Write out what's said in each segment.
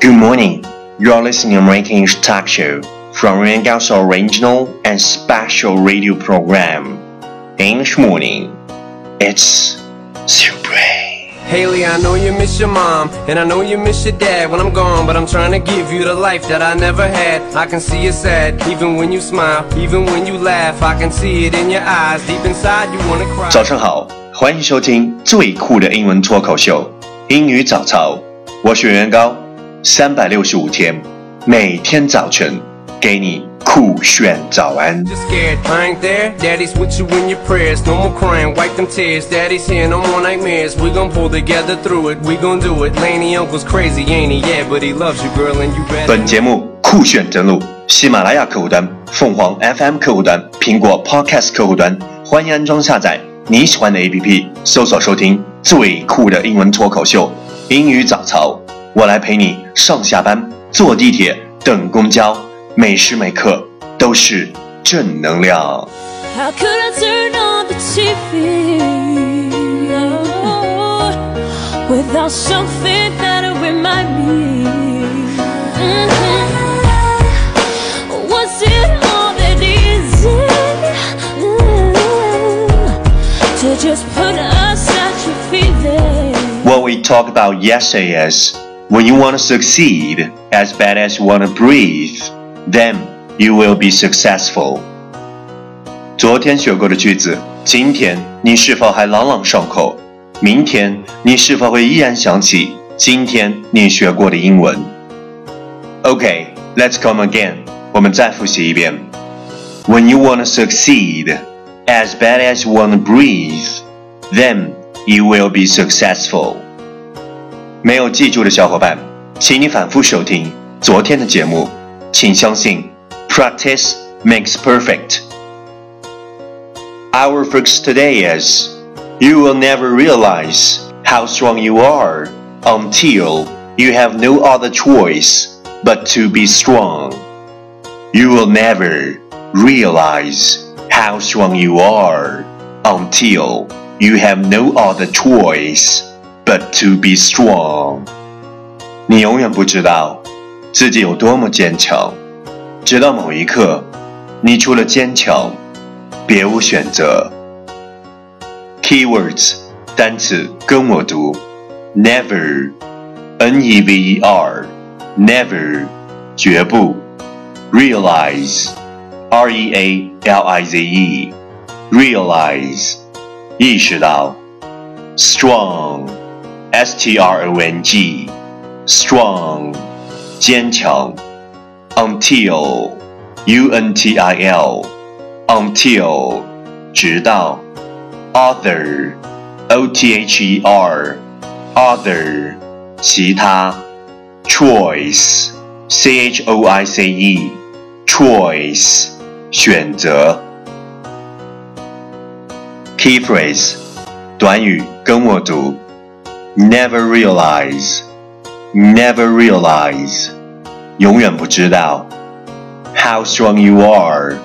Good morning. You're listening to American English Talk Show from Yuangao's original and special radio program, English Morning. It's super. Haley, I know you miss your mom, and I know you miss your dad when I'm gone, but I'm trying to give you the life that I never had. I can see you sad, even when you smile, even when you laugh, I can see it in your eyes. Deep inside, you wanna cry. 早上好，欢迎收听最酷的英文脱口秀——英语早操。我是袁高， 三百六十五天，每天早晨给你酷炫早安。本节目酷炫登录喜马拉雅客户端、凤凰 FM 客户端、苹果 Podcast 客户端，欢迎安装下载你喜欢的 APP，搜索收听最酷的英文脱口秀——英语早操。我来陪你上下班、坐地铁、等公交，每时每刻都是正能量。How could I turn on the TV oh, without something that'll remind me? Mhm. Was it all that easy mm, to just put aside your feelings? What we talked about yesterday is when you want to succeed as bad as you want to breathe, then you will be successful. 昨天学过的句子，今天你是否还朗朗上口？明天你是否会依然想起今天你学过的英文？Okay, let's come again. 我们再复习一遍。When you want to succeed as bad as you want to breathe, then you will be successful. 没有记住的小伙伴，请你反复收听昨天的节目。请相信，practice makes perfect. Our focus today is you will never realize how strong you are until you have no other choice but to be strong. You will never realize how strong you are until you have no other choice but to be strong. 你永远不知道自己有多么坚强，直到某一刻，你除了坚强，别无选择。Keywords 单词跟我读，never，n e v e r，never，绝不，realize，r e a l i z e，realize，意识到 Strong ，strong，s t r o n g，strong，坚强，until，u n t i l，until，直到。other, o t h e r, other, 其他，choice, c h o i c e, choice, 选择。Key phrase, 短语跟我读 ，never realize, never realize, 永远不知道。How strong you are,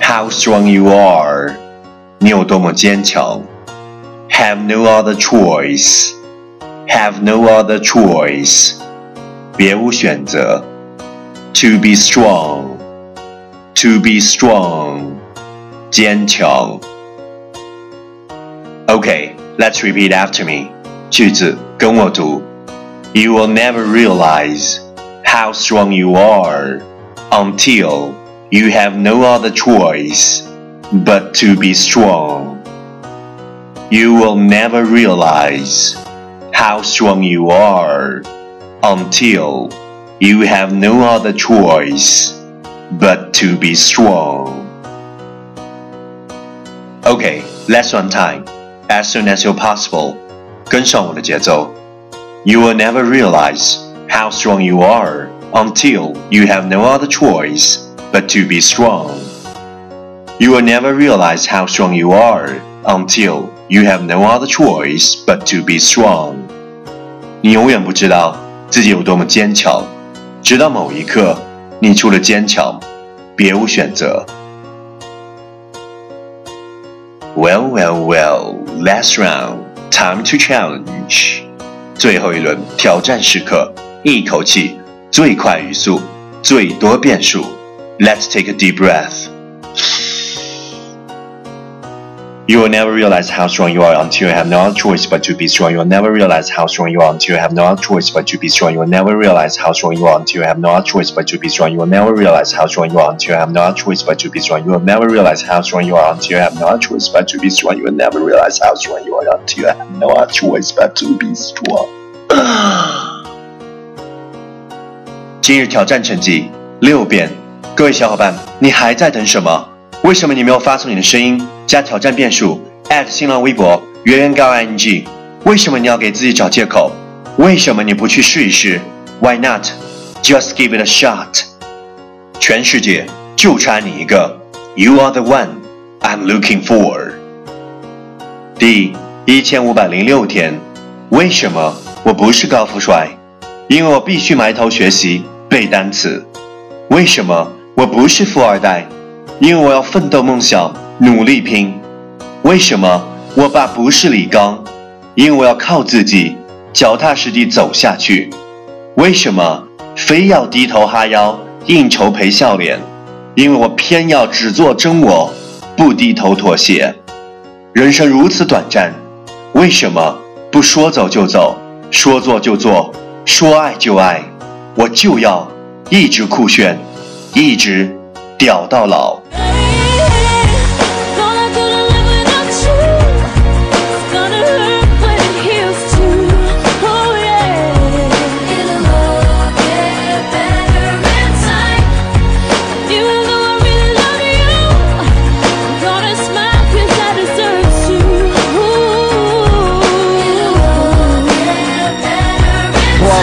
how strong you are. 你有多么坚强？Have no other choice. Have no other choice. 别无选择。To be strong. To be strong. 坚强。Okay, let's repeat after me. 句子跟我读。You will never realize how strong you are until you have no other choice but to be strong. You will never realize how strong you are until you have no other choice but to be strong. Okay, let's one time, as soon as you're possible. 跟上我的节奏。You will never realize how strong you are until you have no other choice but to be strong. You will never realize how strong you are until you have no other choice but to be strong. 你永远不知道自己有多么坚强，直到某一刻，你除了坚强，别无选择。Well, well, well, last round, Time to challenge. 最后一轮挑战时刻，一口气最快语速，最多变数。Let's take a deep breath. You will never realize how strong you are until you have no other choice but to be strong. You will never realize how strong you are until you have no other choice but to be strong. You will never realize how strong you are until you have no other choice but to be strong. You will never realize how strong you are until you have no other choice but to be strong. You will never realize how strong you are until you have no other choice but to be strong. You will never realize how strong you are until you have no other choice but to be strong. 今日挑战成绩六遍，各位小伙伴，你还在等什么？ 为什么你没有发送你的声音加挑战变数新浪微博圆圆高 ing？为什么你要给自己找借口？为什么你不去试一试？Why not? Just give it a shot。全世界就差你一个，You are the one I'm looking for。第一千五百零六天，为什么我不是高富帅？因为我必须埋头学习背单词。为什么我不是富二代？因为我要奋斗梦想，努力拼。为什么我爸不是李刚？因为我要靠自己，脚踏实地走下去。为什么非要低头哈腰，应酬陪笑脸？因为我偏要只做真我，不低头妥协。人生如此短暂，为什么不说走就走，说做就做，说爱就爱？我就要一直酷炫，一直屌到老。